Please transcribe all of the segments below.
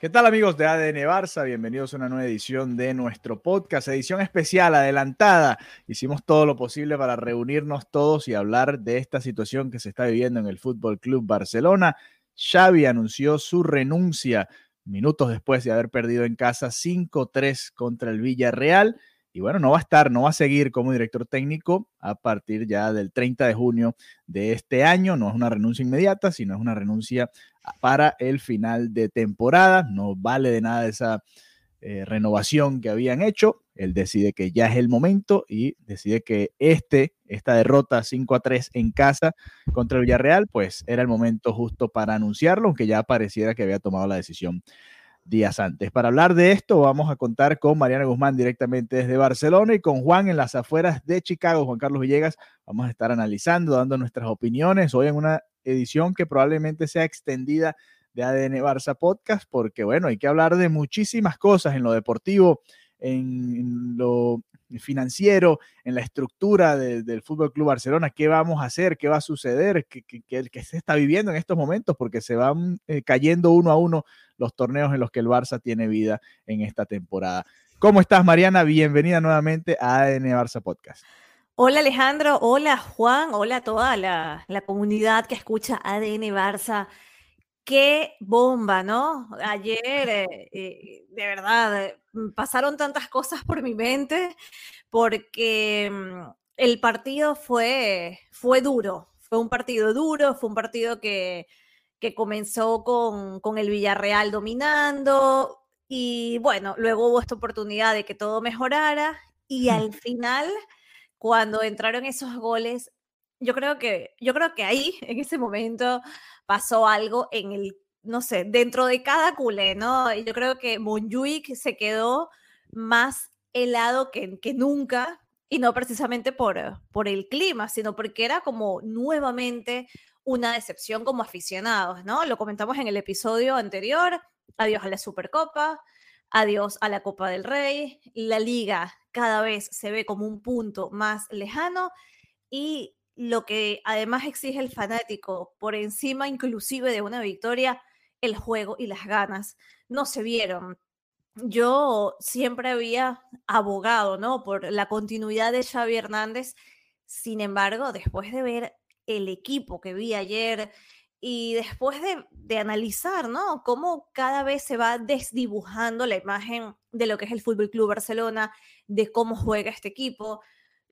¿Qué tal amigos de ADN Barça? Bienvenidos a una nueva edición de nuestro podcast, edición especial, adelantada. Hicimos todo lo posible para reunirnos todos y hablar de esta situación que se está viviendo en el Fútbol Club Barcelona. Xavi anunció su renuncia minutos después de haber perdido en casa 5-3 contra el Villarreal. Y bueno, no va a estar, no va a seguir como director técnico a partir ya del 30 de junio de este año. No es una renuncia inmediata, sino es una renuncia para el final de temporada. No vale de nada esa eh, renovación que habían hecho. Él decide que ya es el momento y decide que este, esta derrota 5 a 3 en casa contra el Villarreal, pues era el momento justo para anunciarlo, aunque ya pareciera que había tomado la decisión días antes. Para hablar de esto, vamos a contar con Mariana Guzmán directamente desde Barcelona y con Juan en las afueras de Chicago, Juan Carlos Villegas. Vamos a estar analizando, dando nuestras opiniones hoy en una edición que probablemente sea extendida de ADN Barça Podcast, porque bueno, hay que hablar de muchísimas cosas en lo deportivo, en, lo financiero, en la estructura de, del Fútbol Club Barcelona, qué vamos a hacer, qué va a suceder, qué se está viviendo en estos momentos, porque se van eh, cayendo uno a uno los torneos en los que el Barça tiene vida en esta temporada. ¿Cómo estás, Mariana? Bienvenida nuevamente a ADN Barça Podcast. Hola Alejandro, hola Juan, hola a toda la, la, comunidad que escucha ADN Barça. Qué bomba, ¿no? Ayer, eh, eh, de verdad, pasaron tantas cosas por mi mente porque mm, el partido fue, fue duro, fue un partido duro, fue un partido que, que comenzó con, con el Villarreal dominando y bueno, luego hubo esta oportunidad de que todo mejorara y al final cuando entraron esos goles, yo creo que, yo creo que ahí, en ese momento, pasó algo en el, no sé, dentro de cada culé, ¿no? Yo creo que Monjuic se quedó más helado que, que nunca, y no precisamente por, por el clima, sino porque era como nuevamente una decepción como aficionados, ¿no? Lo comentamos en el episodio anterior, adiós a la Supercopa, adiós a la Copa del Rey, la liga cada vez se ve como un punto más lejano y lo que además exige el fanático por encima inclusive de una victoria, el juego y las ganas no se vieron. Yo siempre había abogado, ¿no? Por la continuidad de Xavi Hernández. Sin embargo, después de ver el equipo que vi ayer y después de, de, analizar, ¿no? Cómo cada vez se va desdibujando la imagen de lo que es el Fútbol Club Barcelona, de cómo juega este equipo.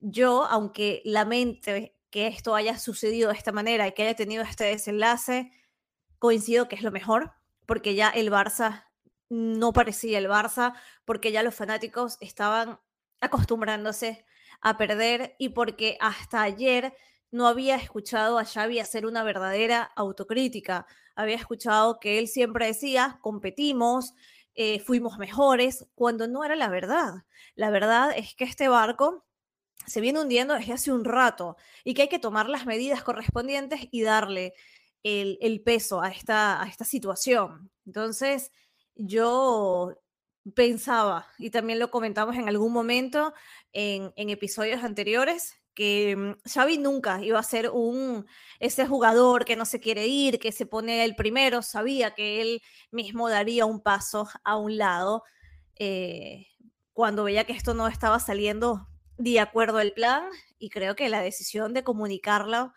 Yo, aunque lamente que esto haya sucedido de esta manera y que haya tenido este desenlace, coincido que es lo mejor, porque ya el Barça no parecía el Barça, porque ya los fanáticos estaban acostumbrándose a perder y porque hasta ayer no había escuchado a Xavi hacer una verdadera autocrítica. Había escuchado que él siempre decía, competimos, eh, fuimos mejores, cuando no era la verdad. La verdad es que este barco se viene hundiendo desde hace un rato y que hay que tomar las medidas correspondientes y darle el, peso a esta, situación. Entonces, yo pensaba, y también lo comentamos en algún momento en, en episodios anteriores, que mm, Xavi nunca iba a ser un ese jugador que no se quiere ir, que se pone el primero, sabía que él mismo daría un paso a un lado eh, cuando veía que esto no estaba saliendo de acuerdo al plan y creo que la decisión de comunicarlo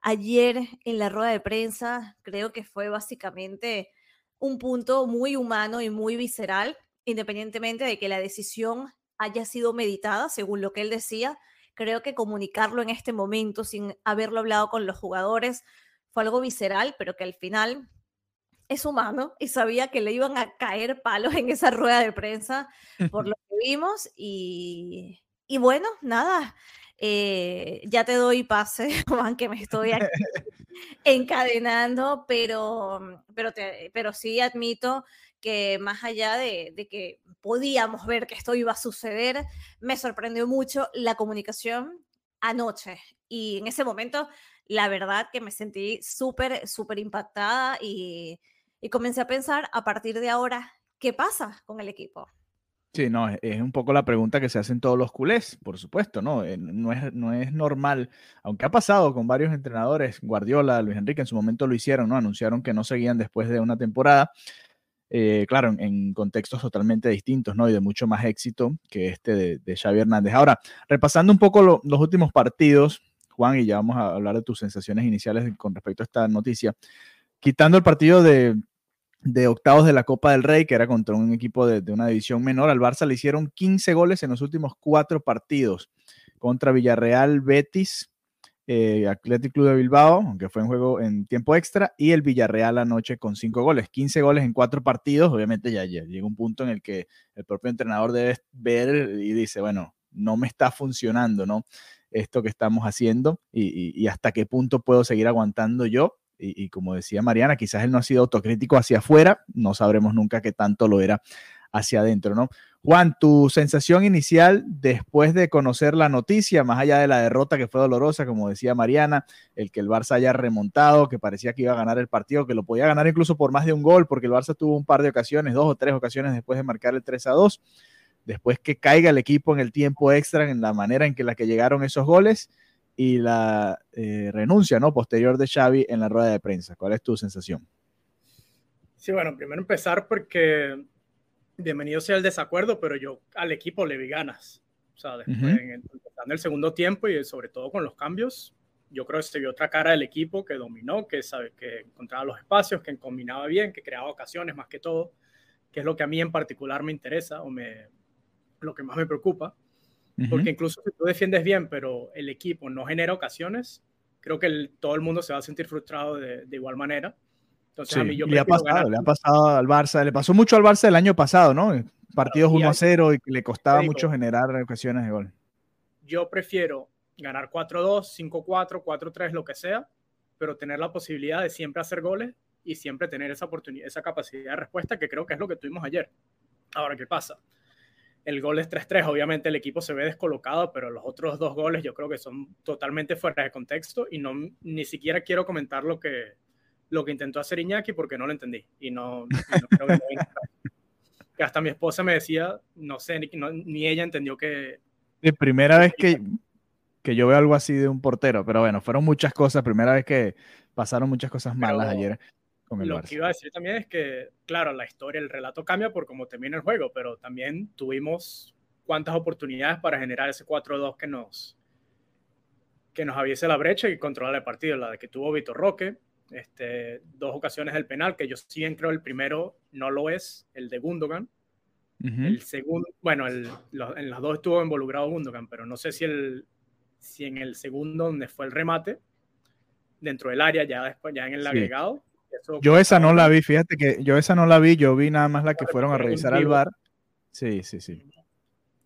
ayer en la rueda de prensa creo que fue básicamente un punto muy humano y muy visceral, independientemente de que la decisión haya sido meditada, según lo que él decía, creo que comunicarlo en este momento sin haberlo hablado con los jugadores fue algo visceral, pero que al final es humano y sabía que le iban a caer palos en esa rueda de prensa por lo que vimos y, y bueno, nada, eh, ya te doy pase, Juan, que me estoy encadenando, pero, pero, pero sí admito que más allá de, de, que podíamos ver que esto iba a suceder, me sorprendió mucho la comunicación anoche. Y en ese momento, la verdad que me sentí súper, súper impactada y, y comencé a pensar a partir de ahora, ¿qué pasa con el equipo? Sí, no, es, un poco la pregunta que se hacen todos los culés, por supuesto, ¿no? Eh, no es, no es normal, aunque ha pasado con varios entrenadores, Guardiola, Luis Enrique en su momento lo hicieron, ¿no? Anunciaron que no seguían después de una temporada, eh, claro, en, contextos totalmente distintos, ¿no? Y de mucho más éxito que este de, de Xavi Hernández. Ahora, repasando un poco los últimos partidos, Juan, y ya vamos a hablar de tus sensaciones iniciales con respecto a esta noticia, quitando el partido de de octavos de la Copa del Rey, que era contra un equipo de, una división menor. Al Barça le hicieron 15 goles en los últimos cuatro partidos contra Villarreal, Betis, eh, Athletic Club de Bilbao, aunque fue en juego en tiempo extra, y el Villarreal anoche con cinco goles. 15 goles en cuatro partidos, obviamente ya, llega un punto en el que el propio entrenador debe ver y dice, bueno, no me está funcionando, ¿no? Esto que estamos haciendo y hasta qué punto puedo seguir aguantando yo y, como decía Mariana, quizás él no ha sido autocrítico hacia afuera, no sabremos nunca qué tanto lo era hacia adentro, ¿no? Juan, tu sensación inicial después de conocer la noticia, más allá de la derrota que fue dolorosa, como decía Mariana, el que el Barça haya remontado, que parecía que iba a ganar el partido, que lo podía ganar incluso por más de un gol, porque el Barça tuvo un par de ocasiones, dos o tres ocasiones después de marcar el 3 a 2, después que caiga el equipo en el tiempo extra, en la manera en que la que llegaron esos goles, y la eh, renuncia ¿no? posterior de Xavi en la rueda de prensa. ¿Cuál es tu sensación? Sí, bueno, primero empezar porque bienvenido sea el desacuerdo, pero yo al equipo le vi ganas. O sea, después, en, el, segundo tiempo y sobre todo con los cambios, yo creo que se vio otra cara del equipo que dominó, que, sabe, que encontraba los espacios, que combinaba bien, que creaba ocasiones más que todo, que es lo que a mí en particular me interesa o me, lo que más me preocupa. Porque incluso si tú defiendes bien, pero el equipo no genera ocasiones, creo que todo el mundo se va a sentir frustrado de, igual manera. Entonces, a mí yo le ha pasado, le ha pasado al Barça, le pasó mucho al Barça el año pasado, ¿no? Partidos 1 a 0 y le costaba mucho generar ocasiones de gol. Yo prefiero ganar 4-2, 5-4, 4-3, lo que sea, pero tener la posibilidad de siempre hacer goles y siempre tener esa oportunidad, esa capacidad de respuesta que creo que es lo que tuvimos ayer. Ahora, ¿qué pasa? El gol es 3-3, obviamente el equipo se ve descolocado, pero los otros dos goles yo creo que son totalmente fuera de contexto y no ni siquiera quiero comentar lo que, lo que intentó hacer Iñaki porque no lo entendí y no, creo que, hasta mi esposa me decía, no sé, ni, ni ella entendió que... De primera vez que, que yo veo algo así de un portero, pero bueno, fueron muchas cosas, primera vez que pasaron muchas cosas malas ayer lo que iba a decir también es que, claro, la historia, el relato cambia por cómo termina el juego, pero también tuvimos cuántas oportunidades para generar ese 4-2 que nos, que nos aviese la brecha y controlar el partido. La de que tuvo Vitor Roque, este, dos ocasiones del penal, que yo sí creo el primero no lo es, el de Gundogan. El segundo, bueno, el, en las dos estuvo involucrado Gundogan, pero no sé si, el, si en el segundo, donde fue el remate, dentro del área, ya después, ya en el agregado, yo esa no la vi, fíjate que yo esa no la vi, yo vi nada más la que fueron a revisar al bar. Sí, sí, sí.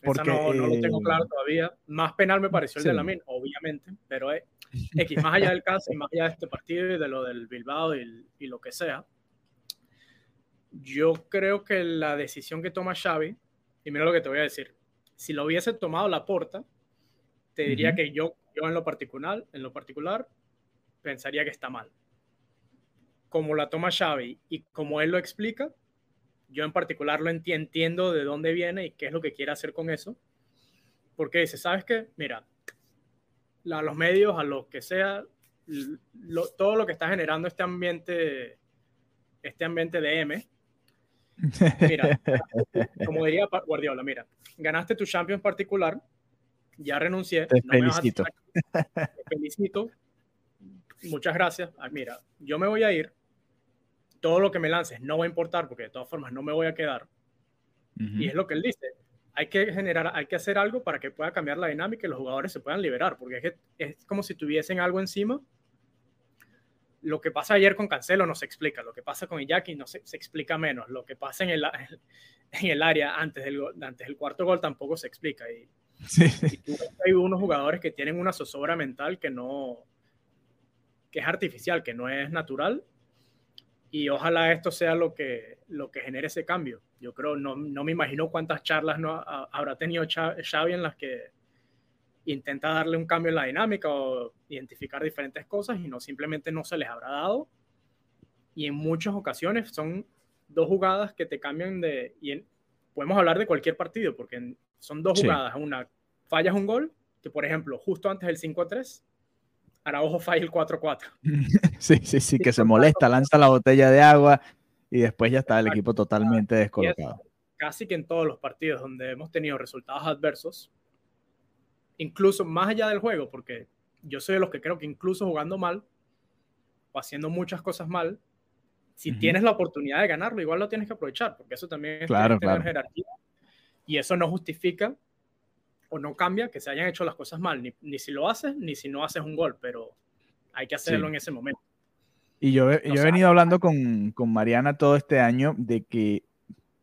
Porque, no, no, lo tengo eh, claro todavía. Más penal me pareció el de la Min, obviamente, pero es X, más allá del caso y más allá de este partido y de lo del Bilbao y, y, lo que sea. Yo creo que la decisión que toma Xavi, y mira lo que te voy a decir, si lo hubiese tomado la porta, te diría que yo, yo en lo particular, en lo particular, pensaría que está mal como la toma Xavi y como él lo explica, yo en particular lo entiendo de dónde viene y qué es lo que quiere hacer con eso. Porque dice, ¿sabes qué? Mira, a los medios, a lo que sea, todo lo que está generando este ambiente, este ambiente de M, mira, como diría Guardiola, mira, ganaste tu Champions particular, ya renuncié. Te felicito. te felicito. Muchas gracias. Ah, mira, yo me voy a ir todo lo que me lances no va a importar porque de todas formas no me voy a quedar. Y es lo que él dice. Hay que generar, hay que hacer algo para que pueda cambiar la dinámica y los jugadores se puedan liberar, porque es, es como si tuviesen algo encima lo que pasa ayer con Cancelo no se explica, lo que pasa con Iñaki no se, se explica menos, lo que pasa en el, en el área antes del, antes del cuarto gol tampoco se explica. Y, hay unos jugadores que tienen una zozobra mental que no, que es artificial, que no es natural. Y ojalá esto sea lo que, lo que genere ese cambio. Yo creo, no, no me imagino cuántas charlas no habrá tenido Xavi en las que intenta darle un cambio en la dinámica o identificar diferentes cosas y no simplemente no se les habrá dado. Y en muchas ocasiones son dos jugadas que te cambian de... Y podemos hablar de cualquier partido porque son dos jugadas. Una, fallas un gol, que por ejemplo, justo antes del 5-3, Araujo falla el 4-4. sí, sí, sí, que se molesta, lanza la botella de agua y después ya está el equipo totalmente descolocado. Casi que en todos los partidos donde hemos tenido resultados adversos, incluso más allá del juego, porque yo soy de los que creo que incluso jugando mal o haciendo muchas cosas mal, si tienes la oportunidad de ganarlo, igual lo tienes que aprovechar, porque eso también es claro, jerarquía. Y eso no justifica o no cambia que se hayan hecho las cosas mal, ni, si lo haces, ni si no haces un gol, pero hay que hacerlo en ese momento. Y yo, yo he venido hablando con, con Mariana todo este año de que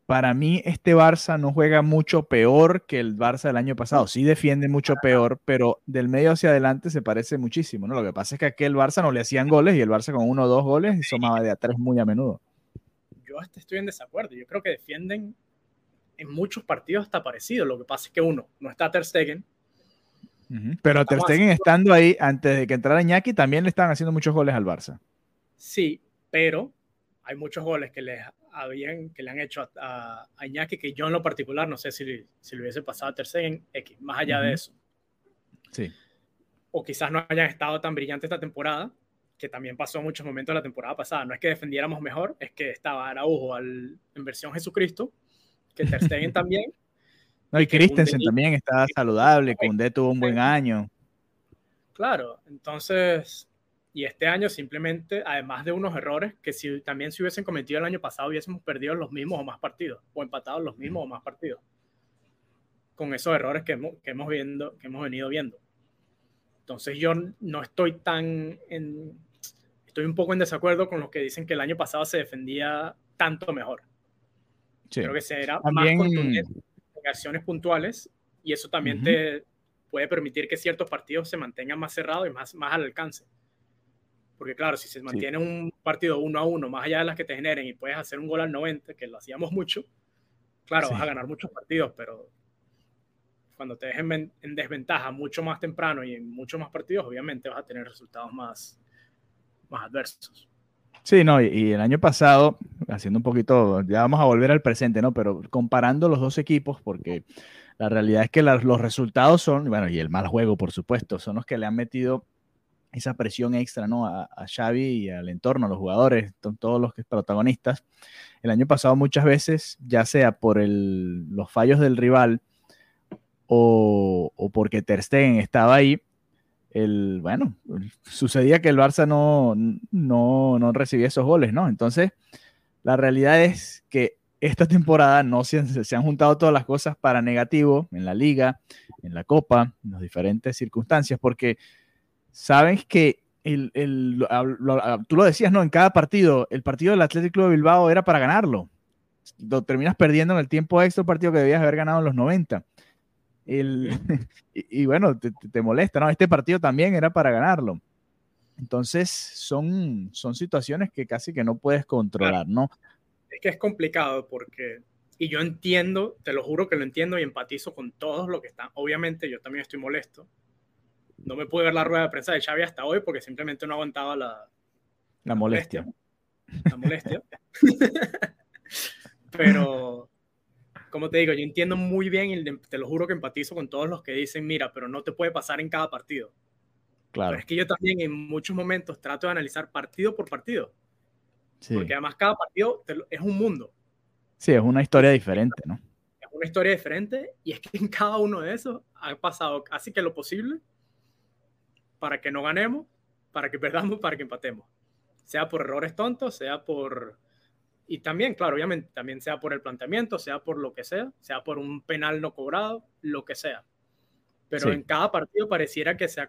para mí este Barça no juega mucho peor que el Barça del año pasado. Sí defiende mucho peor, pero del medio hacia adelante se parece muchísimo, ¿no? Lo que pasa es que aquel Barça no le hacían goles y el Barça con uno o dos goles sumaba de a tres muy a menudo. Yo estoy en desacuerdo. Yo creo que defienden en muchos partidos hasta parecido. Lo que pasa es que uno, no está Ter Stegen. Pero Ter Stegen estando ahí antes de que entrara Iñaki también le estaban haciendo muchos goles al Barça. Sí, pero hay muchos goles que les habían, que le han hecho a, a, Iñaki, que yo en lo particular no sé si, si le hubiese pasado a Ter en X, más allá de eso. Sí. O quizás no hayan estado tan brillantes esta temporada, que también pasó en muchos momentos la temporada pasada. No es que defendiéramos mejor, es que estaba Araujo al, en versión Jesucristo, que Ter Stegen también. No, y Christensen también estaba saludable, Kunde tuvo un buen año. Claro, entonces y este año simplemente, además de unos errores que si también se hubiesen cometido el año pasado, hubiésemos perdido los mismos o más partidos, o empatado los mismos o más partidos, con esos errores que hemos, que hemos, viendo, que hemos venido viendo. Entonces yo no estoy tan en, estoy un poco en desacuerdo con los que dicen que el año pasado se defendía tanto mejor. Creo que se era más contundente en acciones puntuales y eso también te puede permitir que ciertos partidos se mantengan más cerrados y más, más al alcance. Porque claro, si se mantiene un partido uno a uno, más allá de las que te generen y puedes hacer un gol al 90, que lo hacíamos mucho, claro, vas a ganar muchos partidos, pero cuando te dejen en desventaja mucho más temprano y en muchos más partidos, obviamente vas a tener resultados más, más adversos. Sí, no, y, el año pasado, haciendo un poquito, ya vamos a volver al presente, ¿no? Pero comparando los dos equipos, porque la realidad es que los resultados son, bueno, y el mal juego, por supuesto, son los que le han metido esa presión extra ¿no? a, Xavi y al entorno, a los jugadores, todos los protagonistas. El año pasado muchas veces, ya sea por los fallos del rival o, o, porque Ter Stegen estaba ahí, el, bueno, sucedía que el Barça no, no, no recibía esos goles, ¿no? Entonces, la realidad es que esta temporada no se han, se han, juntado todas las cosas para negativo en la liga, en la copa, en las diferentes circunstancias, porque sabes que el, el, tú lo decías, ¿no? En cada partido, el partido del Atlético de Bilbao era para ganarlo. Lo terminas perdiendo en el tiempo extra, el partido que debías haber ganado en los 90. El, y, bueno, te, te, molesta, ¿no? Este partido también era para ganarlo. Entonces, son, son situaciones que casi que no puedes controlar, ¿no? Es que es complicado porque, y yo entiendo, te lo juro que lo entiendo y empatizo con todos los que están. Obviamente, yo también estoy molesto no me pude ver la rueda de prensa de Xavi hasta hoy porque simplemente no aguantaba la, la molestia. La molestia. pero, como te digo, yo entiendo muy bien y te lo juro que empatizo con todos los que dicen, mira, pero no te puede pasar en cada partido. Claro. Pero es que yo también en muchos momentos trato de analizar partido por partido. Sí. Porque además cada partido es un mundo. Sí, es una historia diferente, ¿no? Es una historia diferente y es que en cada uno de esos ha pasado casi que lo posible para que no ganemos, para que perdamos, para que empatemos. Sea por errores tontos, sea por... Y también, claro, obviamente, también sea por el planteamiento, sea por lo que sea, sea por un penal no cobrado, lo que sea. Pero en cada partido pareciera que se,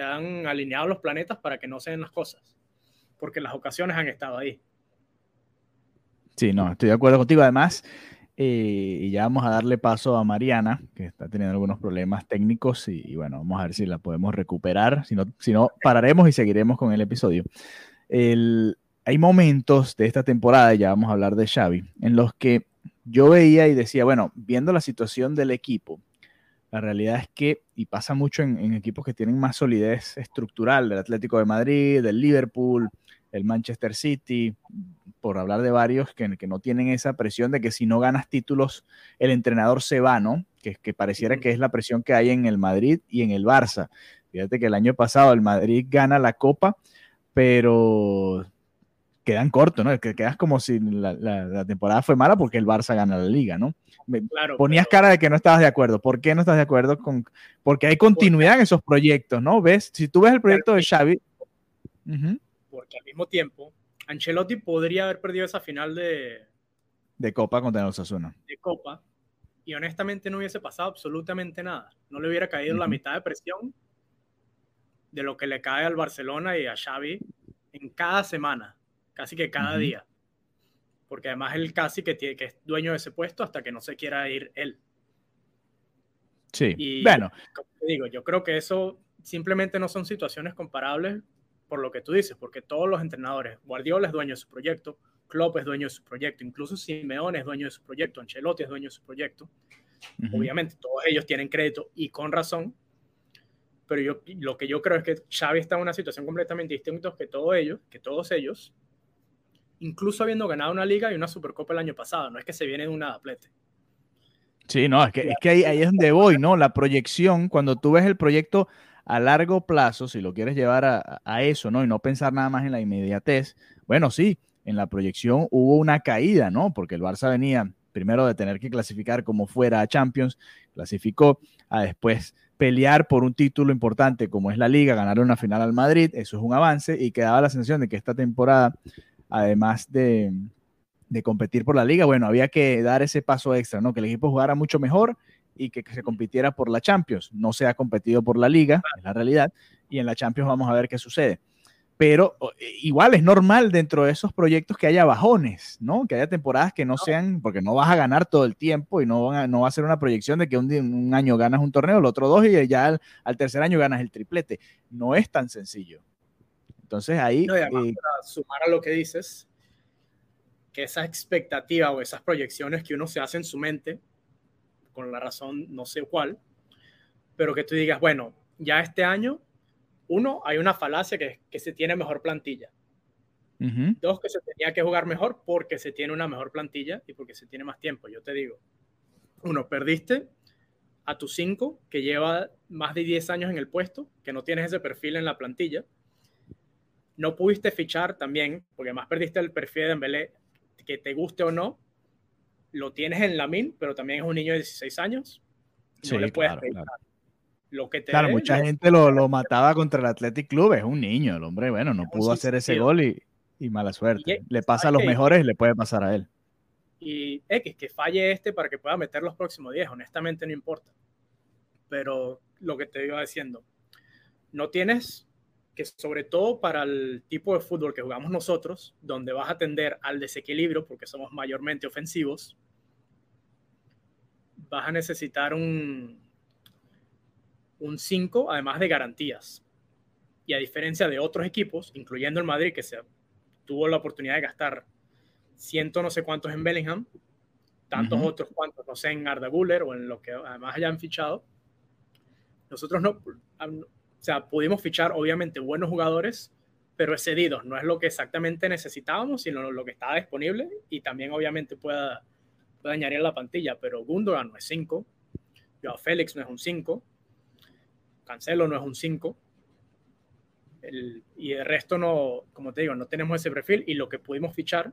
han alineado los planetas para que no se den las cosas. porque las ocasiones han estado ahí. Sí, no, estoy de acuerdo contigo. Además, eh, y ya vamos a darle paso a Mariana, que está teniendo algunos problemas técnicos y, bueno, vamos a ver si la podemos recuperar. Si no, si no pararemos y seguiremos con el episodio. Hay momentos de esta temporada, ya vamos a hablar de Xavi, en los que yo veía y decía, bueno, viendo la situación del equipo, la realidad es que, y pasa mucho en, en equipos que tienen más solidez estructural, del Atlético de Madrid, del Liverpool, el Manchester City, por hablar de varios que, que, no tienen esa presión de que si no ganas títulos, el entrenador se va, ¿no? Que, que pareciera que es la presión que hay en el Madrid y en el Barça. Fíjate que el año pasado el Madrid gana la Copa, pero quedan cortos, ¿no? Que quedas como si la, temporada fue mala porque el Barça gana la liga, ¿no? Claro, Ponías cara de que no estabas de acuerdo. ¿Por qué no estás de acuerdo con...? Porque hay continuidad en esos proyectos, ¿no? ¿Ves? Si tú ves el proyecto de Xavi... Porque al mismo tiempo Ancelotti podría haber perdido esa final de, de Copa contra el Osasuna. De Copa. Y honestamente no hubiese pasado absolutamente nada. No le hubiera caído la mitad de presión de lo que le cae al Barcelona y a Xavi en cada semana, casi que cada día. Porque además él casi que, tiene, que es dueño de ese puesto hasta que no se quiera ir él. Sí, y, bueno. Como te digo, yo creo que eso simplemente no son situaciones comparables por lo que tú dices, porque todos los entrenadores, Guardiola es dueño de su proyecto, Klopp es dueño de su proyecto, incluso Simeone es dueño de su proyecto, Ancelotti es dueño de su proyecto. Obviamente, todos ellos tienen crédito y con razón, pero yo, lo que yo creo es que Xavi está en una situación completamente distinta que todos ellos, que todos ellos, incluso habiendo ganado una liga y una supercopa el año pasado, no es que se viene de una atlete. Sí, no, es que, es que ahí, es donde voy, ¿no? La proyección, cuando tú ves el proyecto a largo plazo, si lo quieres llevar a, eso, ¿no? Y no pensar nada más en la inmediatez, bueno, sí, en la proyección hubo una caída, ¿no? Porque el Barça venía primero de tener que clasificar como fuera a Champions, clasificó a después pelear por un título importante como es la liga, ganar una final al Madrid, eso es un avance y quedaba la sensación de que esta temporada, además de, de competir por la liga, bueno, había que dar ese paso extra, ¿no? Que el equipo jugara mucho mejor y que, se compitiera por la Champions. No se ha competido por la liga, es la realidad, y en la Champions vamos a ver qué sucede. Pero e, igual es normal dentro de esos proyectos que haya bajones, ¿no? Que haya temporadas que no sean, porque no vas a ganar todo el tiempo y no, no va a ser una proyección de que un, un, año ganas un torneo, el otro dos y ya al, tercer año ganas el triplete. No es tan sencillo. Entonces ahí... No, eh, para sumar a lo que dices, que esa expectativa o esas proyecciones que uno se hace en su mente, con la razón no sé cuál, pero que tú digas, bueno, ya este año, uno, hay una falacia que, que se tiene mejor plantilla. Dos, que se tenía que jugar mejor porque se tiene una mejor plantilla y porque se tiene más tiempo. Yo te digo, uno, perdiste a tu cinco, que lleva más de 10 años en el puesto, que no tienes ese perfil en la plantilla. No pudiste fichar también, porque más perdiste el perfil de Dembélé, que te guste o no, lo tienes en la min, pero también es un niño de 16 años. Sí, le puedes claro, Lo que te claro, mucha gente lo, lo, mataba contra el Athletic Club, es un niño, el hombre, bueno, no pudo hacer ese gol y, y mala suerte. le pasa a los mejores, le puede pasar a él. Y X, que falle este para que pueda meter los próximos 10, honestamente no importa. Pero lo que te iba diciendo, no tienes que sobre todo para el tipo de fútbol que jugamos nosotros, donde vas a tender al desequilibrio, porque somos mayormente ofensivos, vas a necesitar un un 5, además de garantías. Y a diferencia de otros equipos, incluyendo el Madrid, que se tuvo la oportunidad de gastar ciento no sé cuántos en Bellingham, tantos otros cuantos, no sé, en Arda Guller o en lo que además hayan fichado, nosotros no, o sea, pudimos fichar obviamente buenos jugadores, pero excedidos. No es lo que exactamente necesitábamos, sino lo que estaba disponible y también obviamente pueda, puede añadir la plantilla. Pero Gundogan no es 5, Joao Félix no es un 5, Cancelo no es un 5. y el resto no, como te digo, no tenemos ese perfil y lo que pudimos fichar,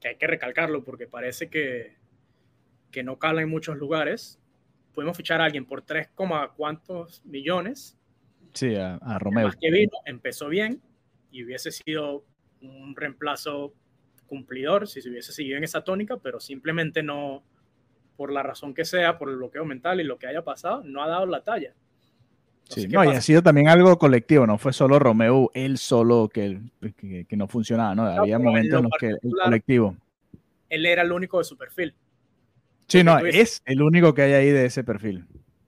que hay que recalcarlo porque parece que, que no cala en muchos lugares, pudimos fichar a alguien por 3, cuántos millones Sí, a, Romeo. que vino, empezó bien y hubiese sido un reemplazo cumplidor si se hubiese seguido en esa tónica, pero simplemente no, por la razón que sea, por el bloqueo mental y lo que haya pasado, no ha dado la talla. sí, no, y ha sido también algo colectivo, no fue solo Romeo, él solo que, que, no funcionaba, ¿no? Había momentos en los que el colectivo. Él era el único de su perfil. Sí, no, es el único que hay ahí de ese perfil.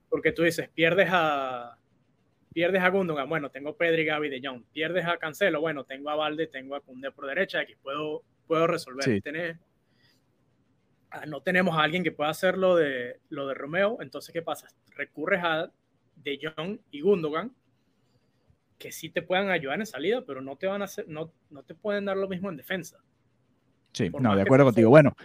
Porque tú dices, pierdes a, pierdes a Gundogan, bueno, tengo Pedri, Gaby, De Jong. Pierdes a Cancelo, bueno, tengo a Valde, tengo a Cunde por derecha, aquí puedo, puedo resolver. Ah, no tenemos a alguien que pueda hacer lo de, lo de Romeo, entonces, ¿qué pasa? Recurres a De Jong y Gundogan, que sí te puedan ayudar en salida, pero no te van a hacer, no, no te pueden dar lo mismo en defensa. Sí, no, de acuerdo contigo. Bueno,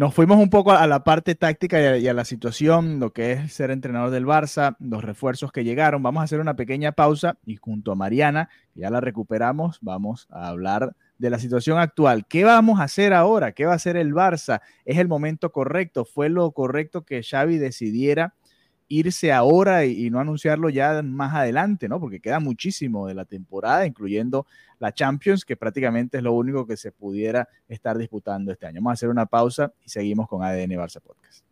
nos fuimos un poco a la parte táctica y a, la situación, lo que es ser entrenador del Barça, los refuerzos que llegaron. Vamos a hacer una pequeña pausa y junto a Mariana, que ya la recuperamos, vamos a hablar de la situación actual. ¿Qué vamos a hacer ahora? ¿Qué va a hacer el Barça? ¿Es el momento correcto? ¿Fue lo correcto que Xavi decidiera irse ahora y, no anunciarlo ya más adelante, ¿no? Porque queda muchísimo de la temporada, incluyendo la Champions, que prácticamente es lo único que se pudiera estar disputando este año. Vamos a hacer una pausa y seguimos con ADN Barça Podcast.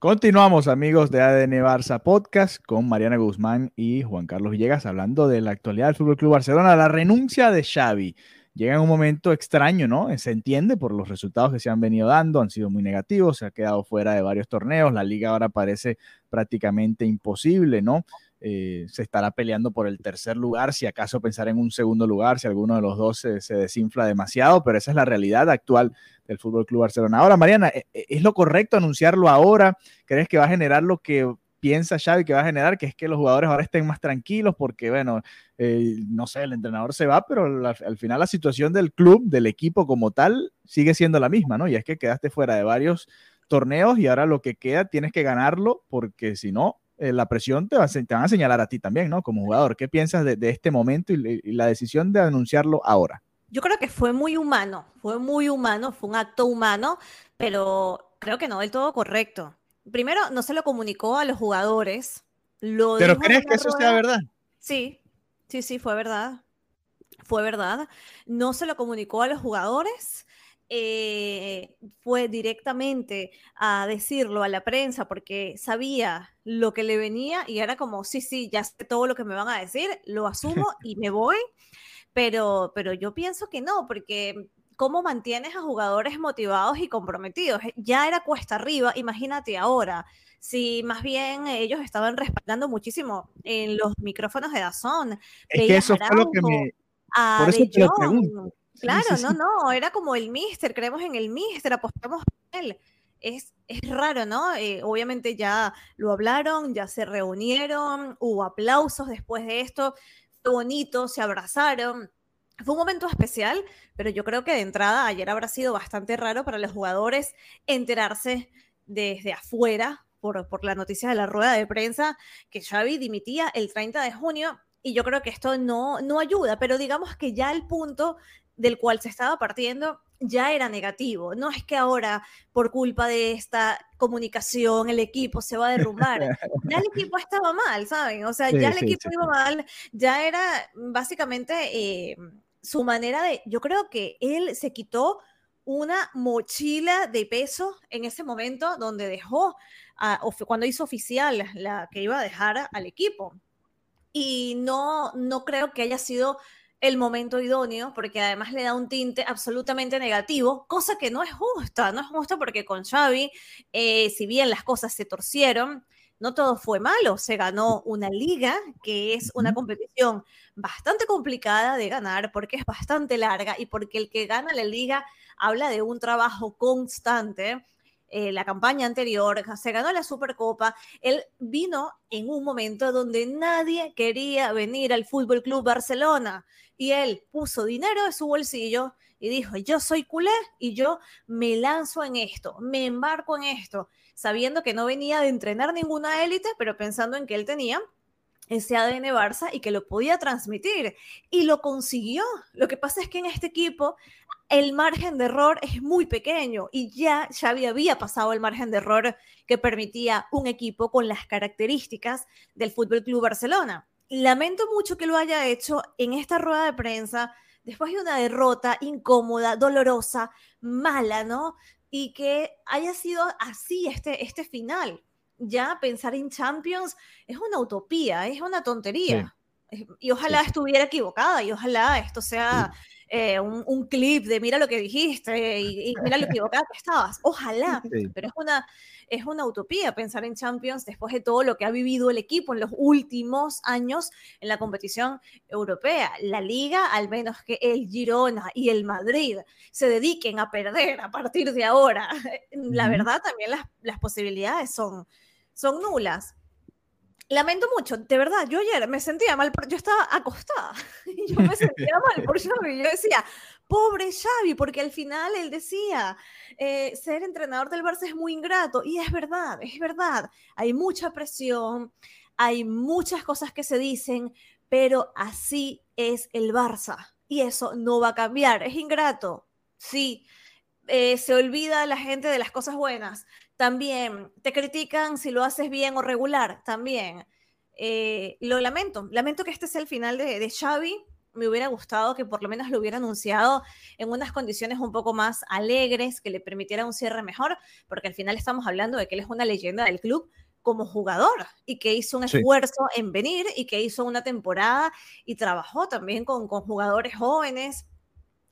Continuamos, amigos de ADN Barça Podcast, con Mariana Guzmán y Juan Carlos Villegas hablando de la actualidad del Fútbol Club Barcelona, la renuncia de Xavi llega en un momento extraño, ¿no? Se entiende por los resultados que se han venido dando, han sido muy negativos, se ha quedado fuera de varios torneos, la liga ahora parece prácticamente imposible, ¿no? Eh, se estará peleando por el tercer lugar, si acaso pensar en un segundo lugar, si alguno de los dos se, desinfla demasiado, pero esa es la realidad actual del Fútbol Club Barcelona. Ahora, Mariana, ¿e, e, ¿es lo correcto anunciarlo ahora? ¿Crees que va a generar lo que piensa Xavi que va a generar, que es que los jugadores ahora estén más tranquilos porque, bueno, eh, no sé, el entrenador se va, pero al final la situación del club, del equipo como tal, sigue siendo la misma, ¿no? Y es que quedaste fuera de varios torneos y ahora lo que queda tienes que ganarlo porque si no, eh, la presión te, va, te, van a señalar a ti también, ¿no? Como jugador. ¿Qué piensas de, este momento y la decisión de anunciarlo ahora? Yo creo que fue muy humano, fue muy humano, fue un acto humano, pero creo que no del todo correcto primero no se lo comunicó a los jugadores. Lo ¿Pero crees que eso sea verdad? Sí, sí, sí, fue verdad. Fue verdad. No se lo comunicó a los jugadores. Eh, fue directamente a decirlo a la prensa porque sabía lo que le venía y era como, sí, sí, ya sé todo lo que me van a decir, lo asumo y me voy. Pero, pero yo pienso que no, porque ¿cómo mantienes a jugadores motivados y comprometidos? Eh, ya era cuesta arriba, imagínate ahora. Si más bien ellos estaban respaldando muchísimo en los micrófonos de Dazón. Es que eso fue lo que me... Por eso te lo pregunto. Claro, no, no, era como el Mister, creemos en el Mister, apostamos en él. Es, es raro, ¿no? Eh, obviamente ya lo hablaron, ya se reunieron, hubo aplausos después de esto, fue bonito, se abrazaron fue un momento especial, pero yo creo que de entrada ayer habrá sido bastante raro para los jugadores enterarse desde afuera por, por la noticia de la rueda de prensa que Xavi dimitía el 30 de junio y yo creo que esto no, no ayuda, pero digamos que ya el punto del cual se estaba partiendo ya era negativo. No es que ahora, por culpa de esta comunicación, el equipo se va a derrumbar. Ya el equipo estaba mal, ¿saben? O sea, ya el equipo iba mal, ya era básicamente eh, su manera de, yo creo que él se quitó una mochila de peso en ese momento donde dejó, cuando hizo oficial la que iba a dejar al equipo. Y no, no creo que haya sido el momento idóneo, porque además le da un tinte absolutamente negativo, cosa que no es justa, no es justa porque con Xavi, eh, si bien las cosas se torcieron, no todo fue malo, se ganó una liga, que es una competición bastante complicada de ganar porque es bastante larga y porque el que gana la liga habla de un trabajo constante. Eh, la campaña anterior, se ganó la Supercopa, él vino en un momento donde nadie quería venir al Fútbol Club Barcelona y él puso dinero de su bolsillo y dijo, yo soy culé y yo me lanzo en esto, me embarco en esto sabiendo que no venía de entrenar ninguna élite, pero pensando en que él tenía ese ADN Barça y que lo podía transmitir. Y lo consiguió. Lo que pasa es que en este equipo el margen de error es muy pequeño y ya Xavi había pasado el margen de error que permitía un equipo con las características del Fútbol Club Barcelona. Lamento mucho que lo haya hecho en esta rueda de prensa después de una derrota incómoda, dolorosa, mala, ¿no? Y que haya sido así este, este final. ya pensar en Champions es una utopía, es una tontería. Y ojalá estuviera equivocada y ojalá esto sea eh, un, clip de mira lo que dijiste y, mira lo equivocada que estabas. Ojalá, pero es una, es una utopía pensar en Champions después de todo lo que ha vivido el equipo en los últimos años en la competición europea. La liga, al menos que el Girona y el Madrid se dediquen a perder a partir de ahora, la verdad también las, las posibilidades son, son nulas. Lamento mucho, de verdad, yo ayer me sentía mal, yo estaba acostada y yo me sentía mal por Xavi. Yo decía, pobre Xavi, porque al final él decía, eh, ser entrenador del Barça es muy ingrato. Y es verdad, es verdad. Hay mucha presión, hay muchas cosas que se dicen, pero así es el Barça. Y eso no va a cambiar. Es ingrato, sí. Eh, se olvida la gente de las cosas buenas, también te critican si lo haces bien o regular, también. Eh, lo lamento, lamento que este sea el final de, de Xavi. Me hubiera gustado que por lo menos lo hubiera anunciado en unas condiciones un poco más alegres, que le permitiera un cierre mejor, porque al final estamos hablando de que él es una leyenda del club como jugador y que hizo un esfuerzo en venir y que hizo una temporada y trabajó también con, con jugadores jóvenes,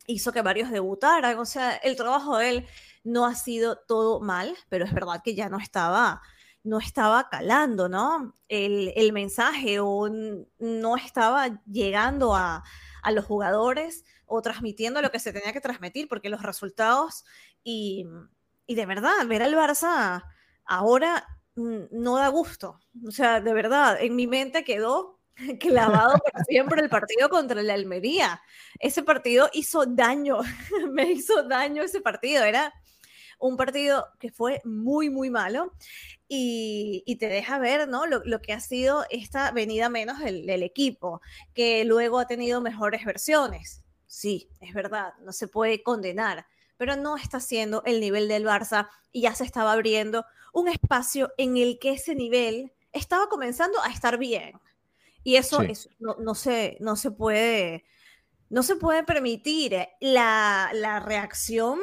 hizo que varios debutaran, o sea, el trabajo de él no ha sido todo mal, pero es verdad que ya no estaba, no estaba calando, ¿no? El, mensaje o no estaba llegando a, los jugadores o transmitiendo lo que se tenía que transmitir, porque los resultados y, y de verdad, ver al Barça ahora no da gusto. O sea, de verdad, en mi mente quedó clavado por siempre el partido contra la Almería. Ese partido hizo daño, me hizo daño ese partido. Era un partido que fue muy, muy malo y, te deja ver ¿no? Lo, que ha sido esta venida menos del, equipo, que luego ha tenido mejores versiones. Sí, es verdad, no se puede condenar, pero no está siendo el nivel del Barça y ya se estaba abriendo un espacio en el que ese nivel estaba comenzando a estar bien. Y eso, no, se, no se puede no se puede permitir la, la reacción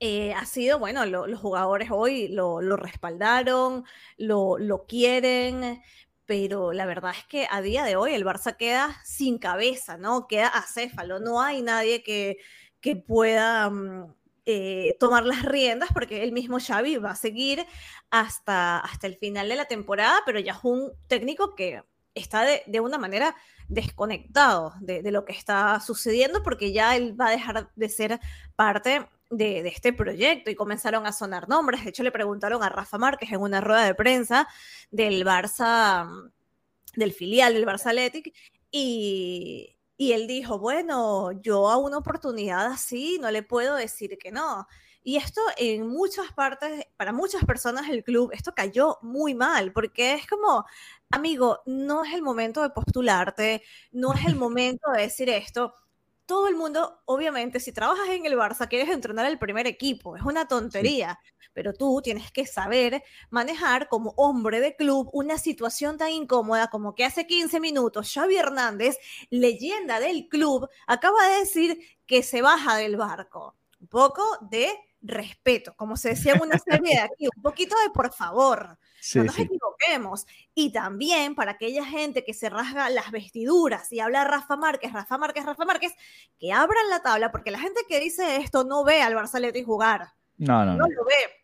eh, ha sido, bueno, los jugadores hoy lo, respaldaron, lo, quieren, pero la verdad es que a día de hoy el Barça queda sin cabeza, ¿no? Queda acéfalo, no hay nadie que, que pueda mm, eh, tomar las riendas porque el mismo Xavi va a seguir hasta, hasta el final de la temporada, pero ya es un técnico que está de, de una manera desconectado de, de, lo que está sucediendo porque ya él va a dejar de ser parte de, este proyecto y comenzaron a sonar nombres. De hecho, le preguntaron a Rafa Márquez en una rueda de prensa del Barça, mm, del filial del Barça Athletic, y, y él dijo, bueno, yo a una oportunidad así no le puedo decir que no. Y esto en muchas partes, para muchas personas del club, esto cayó muy mal, porque es como, amigo, no es el momento de postularte, no es el momento de decir esto todo el mundo, obviamente, si trabajas en el Barça, quieres entrenar el primer equipo, es una tontería, pero tú tienes que saber manejar como hombre de club una situación tan incómoda como que hace 15 minutos Xavi Hernández, leyenda del club, acaba de decir que se baja del barco. Un poco de respeto, como se decía en una serie de aquí, un poquito de por favor no nos equivoquemos. Y también para aquella gente que se rasga las vestiduras y habla Rafa Márquez, Rafa Márquez, Rafa Márquez, que abran la tabla, porque la gente que dice esto no ve al y jugar. No, no, no. lo ve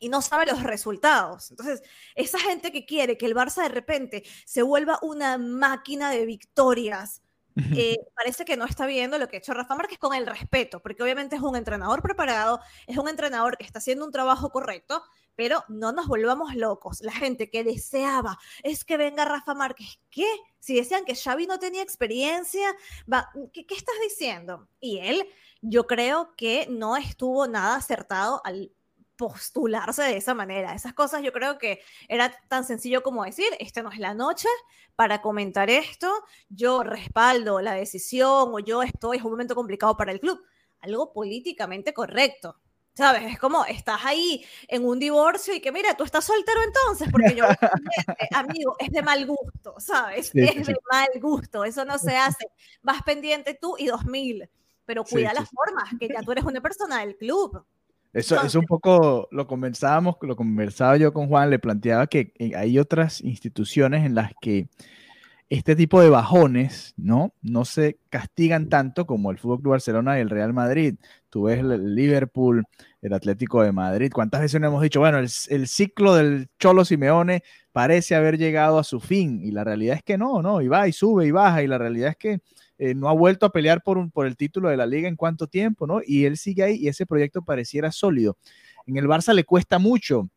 y no sabe los resultados. Entonces, esa gente que quiere que el Barça de repente se vuelva una máquina de victorias, eh, parece que no está viendo lo que ha hecho Rafa Márquez con el respeto, porque obviamente es un entrenador preparado, es un entrenador que está haciendo un trabajo correcto, pero no nos volvamos locos. La gente que deseaba es que venga Rafa Márquez. ¿Qué? Si decían que Xavi no tenía experiencia, ¿qué, ¿qué, estás diciendo? Y él, yo creo que no estuvo nada acertado al postularse de esa manera. Esas cosas yo creo que era tan sencillo como decir, esta no es la noche para comentar esto, yo respaldo la decisión o yo estoy, es un momento complicado para el club. Algo políticamente correcto. ¿Sabes? Es como estás ahí en un divorcio y que mira, tú estás soltero entonces, porque yo, amigo, es de mal gusto, ¿sabes? es de mal gusto, eso no se hace. Vas pendiente tú y dos mil, pero cuida las formas, que ya tú eres una persona del club. Eso es un poco, lo conversábamos, lo conversaba yo con Juan, le planteaba que eh, hay otras instituciones en las que este tipo de bajones, ¿no? No se castigan tanto como el Fútbol Club Barcelona y el Real Madrid. Tú ves el Liverpool, el Atlético de Madrid. ¿Cuántas veces no hemos dicho, bueno, el, ciclo del Cholo Simeone parece haber llegado a su fin? Y la realidad es que no, ¿no? Y va y sube y baja. Y la realidad es que eh, no ha vuelto a pelear por, un, por el título de la liga en cuánto tiempo, ¿no? Y él sigue ahí y ese proyecto pareciera sólido. En el Barça le cuesta mucho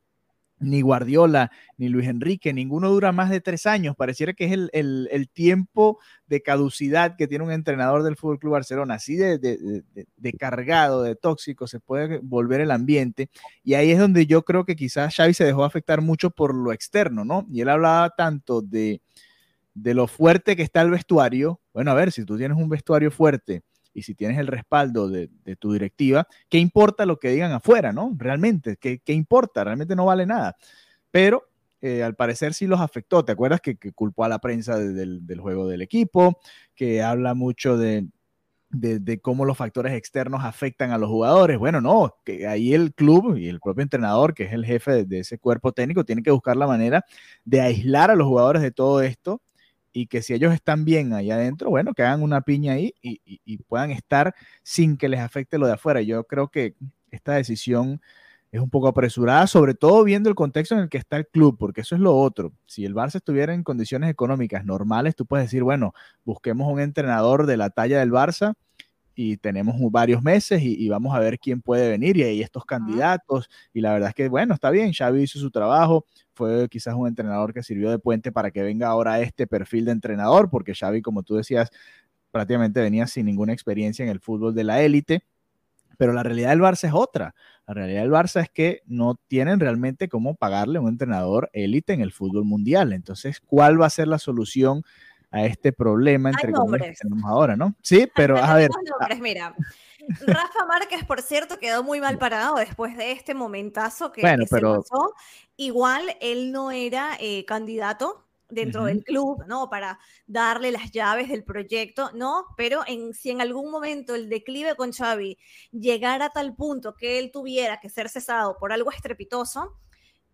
ni Guardiola, ni Luis Enrique, ninguno dura más de tres años. Pareciera que es el, tiempo de caducidad que tiene un entrenador del Fútbol Club Barcelona, así de, de, cargado, de tóxico, se puede volver el ambiente. Y ahí es donde yo creo que quizás Xavi se dejó afectar mucho por lo externo, ¿no? Y él hablaba tanto de, de lo fuerte que está el vestuario. Bueno, a ver, si tú tienes un vestuario fuerte y si tienes el respaldo de, tu directiva, ¿qué importa lo que digan afuera, no? Realmente, ¿qué, importa? Realmente no vale nada. Pero eh, al parecer sí los afectó. ¿Te acuerdas que, culpó a la prensa del, juego del equipo? Que habla mucho de, de, cómo los factores externos afectan a los jugadores. Bueno, no, que ahí el club y el propio entrenador, que es el jefe de, ese cuerpo técnico, tiene que buscar la manera de aislar a los jugadores de todo esto y que si ellos están bien ahí adentro, bueno, que hagan una piña ahí y, puedan estar sin que les afecte lo de afuera. Yo creo que esta decisión es un poco apresurada, sobre todo viendo el contexto en el que está el club, porque eso es lo otro. Si el Barça estuviera en condiciones económicas normales, tú puedes decir, bueno, busquemos un entrenador de la talla del Barça y tenemos varios meses y, vamos a ver quién puede venir y hay estos candidatos y la verdad es que bueno, está bien, Xavi hizo su trabajo, fue quizás un entrenador que sirvió de puente para que venga ahora este perfil de entrenador, porque Xavi, como tú decías, prácticamente venía sin ninguna experiencia en el fútbol de la élite, pero la realidad del Barça es otra. La realidad del Barça es que no tienen realmente cómo pagarle a un entrenador élite en el fútbol mundial. Entonces, ¿cuál va a ser la solución a este problema entre comillas que tenemos ahora, ¿no? Sí, pero a ver. Nombres, mira. Rafa Márquez, por cierto, quedó muy mal parado después de este momentazo que, se pasó. Igual él no era eh, candidato dentro del club, ¿no? Para darle las llaves del proyecto, ¿no? Pero en, si en algún momento el declive con Xavi llegara a tal punto que él tuviera que ser cesado por algo estrepitoso,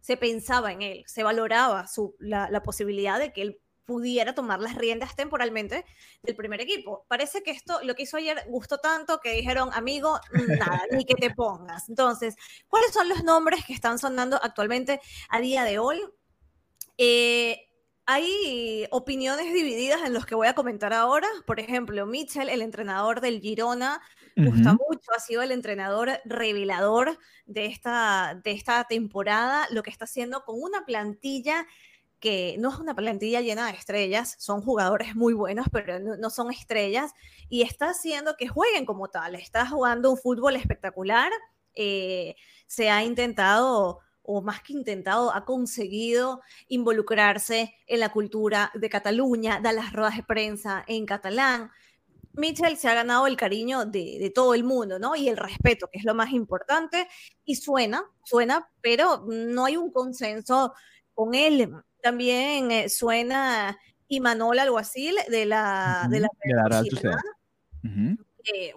se pensaba en él, se valoraba su, la, la posibilidad de que él pudiera tomar las riendas temporalmente del primer equipo. Parece que esto, lo que hizo ayer, gustó tanto que dijeron, amigo, nada, ni que te pongas. Entonces, ¿cuáles son los nombres que están sonando actualmente a día de hoy? Eh, hay opiniones divididas en los que voy a comentar ahora. Por ejemplo, Mitchell, el entrenador del Girona, gusta mucho, ha sido el entrenador revelador de esta, de esta temporada, lo que está haciendo con una plantilla que no es una plantilla llena de estrellas, son jugadores muy buenos, pero no, son estrellas, y está haciendo que jueguen como tal, está jugando un fútbol espectacular, eh, se ha intentado, o más que intentado, ha conseguido involucrarse en la cultura de Cataluña, da las ruedas de prensa en catalán. Mitchell se ha ganado el cariño de, de, todo el mundo, ¿no? Y el respeto, que es lo más importante, y suena, suena, pero no hay un consenso con él también eh, suena Imanol Alguacil de la, de la,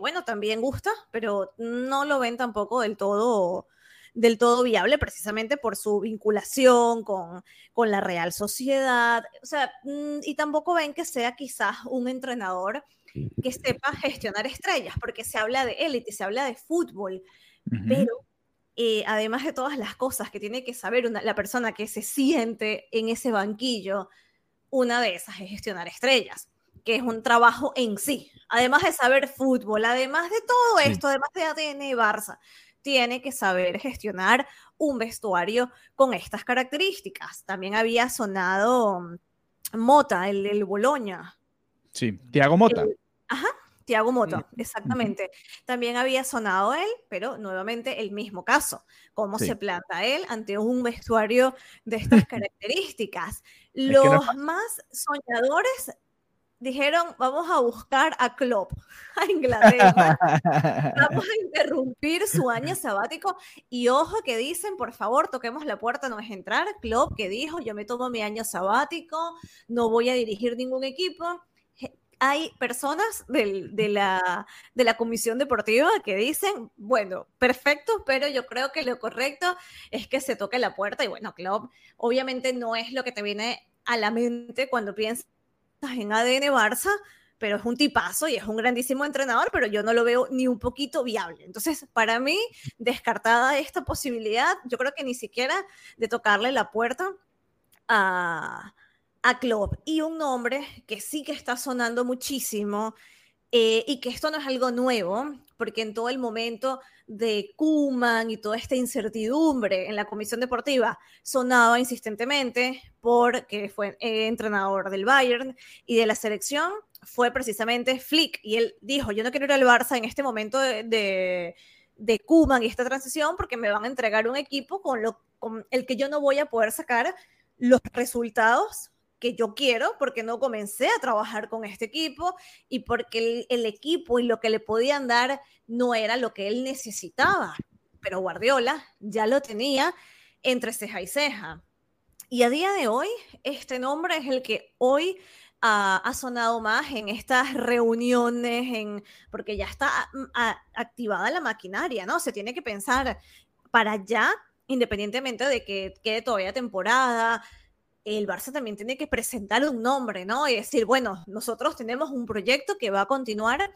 bueno, también gusta, pero no lo ven tampoco del todo del todo viable precisamente por su vinculación con, con la Real Sociedad, o sea, mm, y tampoco ven que sea quizás un entrenador que sepa gestionar estrellas, porque se habla de élite, se habla de fútbol, pero eh, además de todas las cosas que tiene que saber la persona que se siente en ese banquillo, una de esas es gestionar estrellas, que es un trabajo en sí. Además de saber fútbol, además de todo esto, además de ADN Barça, tiene que saber gestionar un vestuario con estas características. También había sonado mm, Mota, el del Boloña. Sí, Tiago Mota. ajá, Tiago Moto, exactamente. También había sonado él, pero nuevamente el mismo caso. ¿Cómo se planta él ante un vestuario de estas características? Los más soñadores dijeron, vamos a buscar a Klopp a Inglaterra, vamos a interrumpir su año sabático y ojo que dicen, por favor, toquemos la puerta, no es entrar. Klopp que dijo, yo me tomo mi año sabático, no voy a dirigir ningún equipo hay personas de, la, de la comisión deportiva que dicen, bueno, perfecto, pero yo creo que lo correcto es que se toque la puerta y bueno, Klopp obviamente no es lo que te viene a la mente cuando piensas en ADN Barça, pero es un tipazo y es un grandísimo entrenador, pero yo no lo veo ni un poquito viable. Entonces, para mí, descartada esta posibilidad, yo creo que ni siquiera de tocarle la puerta a, a Klopp. Y un nombre que sí que está sonando muchísimo eh, y que esto no es algo nuevo, porque en todo el momento de Kuman y toda esta incertidumbre en la comisión deportiva sonaba insistentemente porque fue eh, entrenador del Bayern y de la selección fue precisamente Flick. Y él dijo, yo no quiero ir al Barça en este momento de, de, de Kuman y esta transición porque me van a entregar un equipo con, lo, con el que yo no voy a poder sacar los resultados que yo quiero porque no comencé a trabajar con este equipo y porque el, equipo y lo que le podían dar no era lo que él necesitaba. Pero Guardiola ya lo tenía entre ceja y ceja. Y a día de hoy, este nombre es el que hoy ha, sonado más en estas reuniones, en, porque ya está mm, activada la maquinaria, ¿no? Se tiene que pensar para allá, independientemente de que quede todavía temporada, el Barça también tiene que presentar un nombre, ¿no? Y decir, bueno, nosotros tenemos un proyecto que va a continuar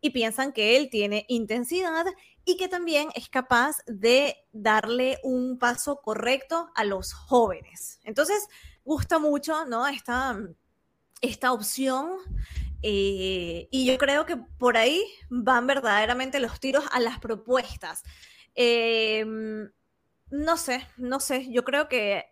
y piensan que él tiene intensidad y que también es capaz de darle un paso correcto a los jóvenes. Entonces, gusta mucho, ¿no? Esta, esta opción. Eh, y yo creo que por ahí van verdaderamente los tiros a las propuestas. Em, no sé, no sé, yo creo que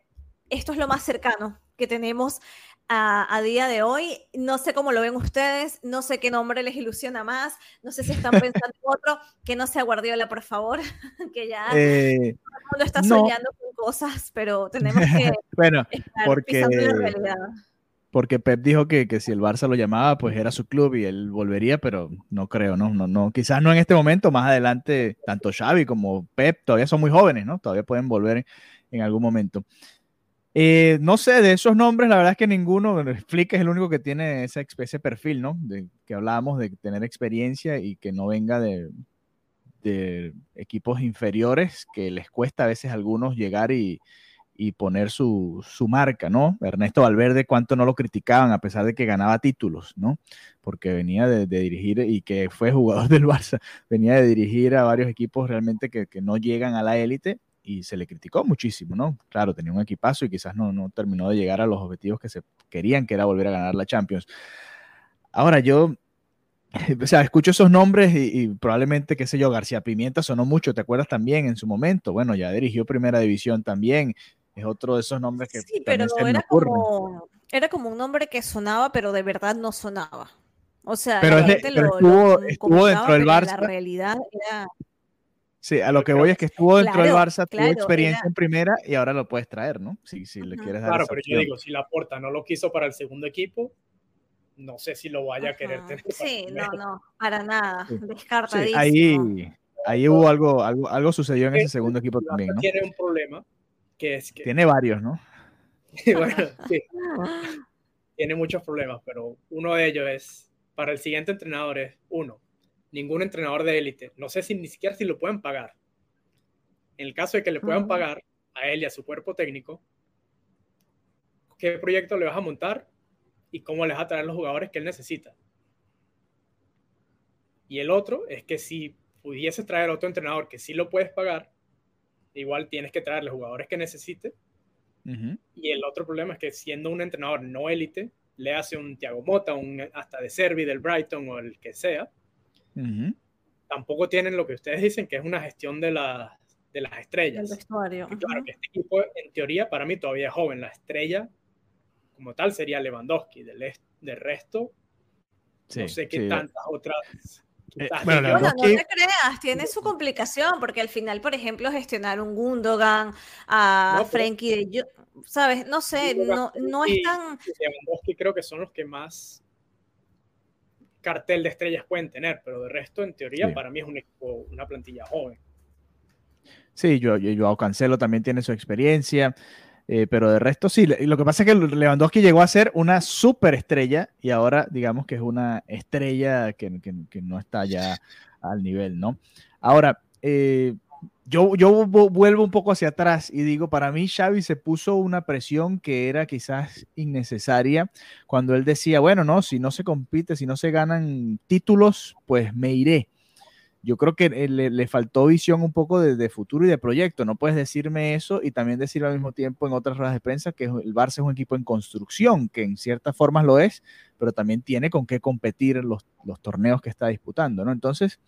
esto es lo más cercano que tenemos a, día de hoy. No sé cómo lo ven ustedes, no sé qué nombre les ilusiona más, no sé si están pensando en otro, que no sea Guardiola, por favor, que ya eh, todo está soñando con cosas, pero tenemos que bueno, porque, la realidad. Porque Pep dijo que, que, si el Barça lo llamaba, pues era su club y él volvería, pero no creo, ¿no? No, no, quizás no en este momento, más adelante, tanto Xavi como Pep todavía son muy jóvenes, ¿no? Todavía pueden volver en algún momento. Eh, no sé, de esos nombres, la verdad es que ninguno, Flick es el único que tiene ese, perfil, ¿no? De que hablábamos de tener experiencia y que no venga de, equipos inferiores, que les cuesta a veces a algunos llegar y, poner su, marca, ¿no? Ernesto Valverde, cuánto no lo criticaban a pesar de que ganaba títulos, ¿no? Porque venía de, dirigir y que fue jugador del Barça, venía de dirigir a varios equipos realmente que, que no llegan a la élite y se le criticó muchísimo, ¿no? Claro, tenía un equipazo y quizás no, no terminó de llegar a los objetivos que se querían, que era volver a ganar la Champions. Ahora yo, o sea, escucho esos nombres y, probablemente, qué sé yo, García Pimienta sonó mucho, ¿te acuerdas también en su momento? Bueno, ya dirigió Primera División también, es otro de esos nombres que... Sí, pero era como, era como un nombre que sonaba, pero de verdad no sonaba. O sea, pero, estuvo, estuvo dentro del Barça. La realidad era... Sí, a lo que voy es que estuvo dentro del Barça, tuvo experiencia en primera y ahora lo puedes traer, ¿no? Si, si le quieres dar Claro, pero yo digo, si la Porta no lo quiso para el segundo equipo, no sé si lo vaya a querer tener. Sí, no, no, para nada, descartadísimo. ahí, ahí hubo algo, algo, algo sucedió en ese segundo equipo también, ¿no? Tiene un problema, que es que... Tiene varios, ¿no? bueno, sí. Tiene muchos problemas, pero uno de ellos es, para el siguiente entrenador es, uno, ningún entrenador de élite. No sé si ni siquiera si lo pueden pagar. En el caso de que le puedan pagar a él y a su cuerpo técnico, ¿qué proyecto le vas a montar y cómo le vas a traer los jugadores que él necesita? Y el otro es que si pudiese traer otro entrenador que sí lo puedes pagar, igual tienes que traer los jugadores que necesite. Y el otro problema es que siendo un entrenador no élite, le hace un Thiago Mota, un hasta de Servi del Brighton o el que sea, Tampoco tienen lo que ustedes dicen, que es una gestión de, la, de las estrellas. Claro, que este equipo, en teoría, para mí todavía es joven. La estrella, como tal, sería Lewandowski. Del, del resto, no sé qué tantas otras eh, bueno, no te creas, tiene su complicación, porque al final, por ejemplo, gestionar un Gundogan, a Frankie de ¿sabes? No sé, no, no es tan. Lewandowski creo que son los que más cartel de estrellas pueden tener, pero de resto, en teoría, para mí es un equipo, una plantilla joven. Sí, yo, yo, Cancelo también tiene su experiencia. Eh, pero de resto sí. Lo que pasa es que Lewandowski llegó a ser una superestrella y ahora digamos que es una estrella que, no está ya al nivel, ¿no? Ahora, eh, yo, yo vuelvo un poco hacia atrás y digo, para mí Xavi se puso una presión que era quizás innecesaria cuando él decía, bueno, no, si no se compite, si no se ganan títulos, pues me iré yo creo que eh, le, faltó visión un poco de, futuro y de proyecto. No puedes decirme eso y también decir al mismo tiempo en otras ruedas de prensa que el Barça es un equipo en construcción, que en ciertas formas lo es, pero también tiene con qué competir los, los torneos que está disputando, ¿no? Entonces,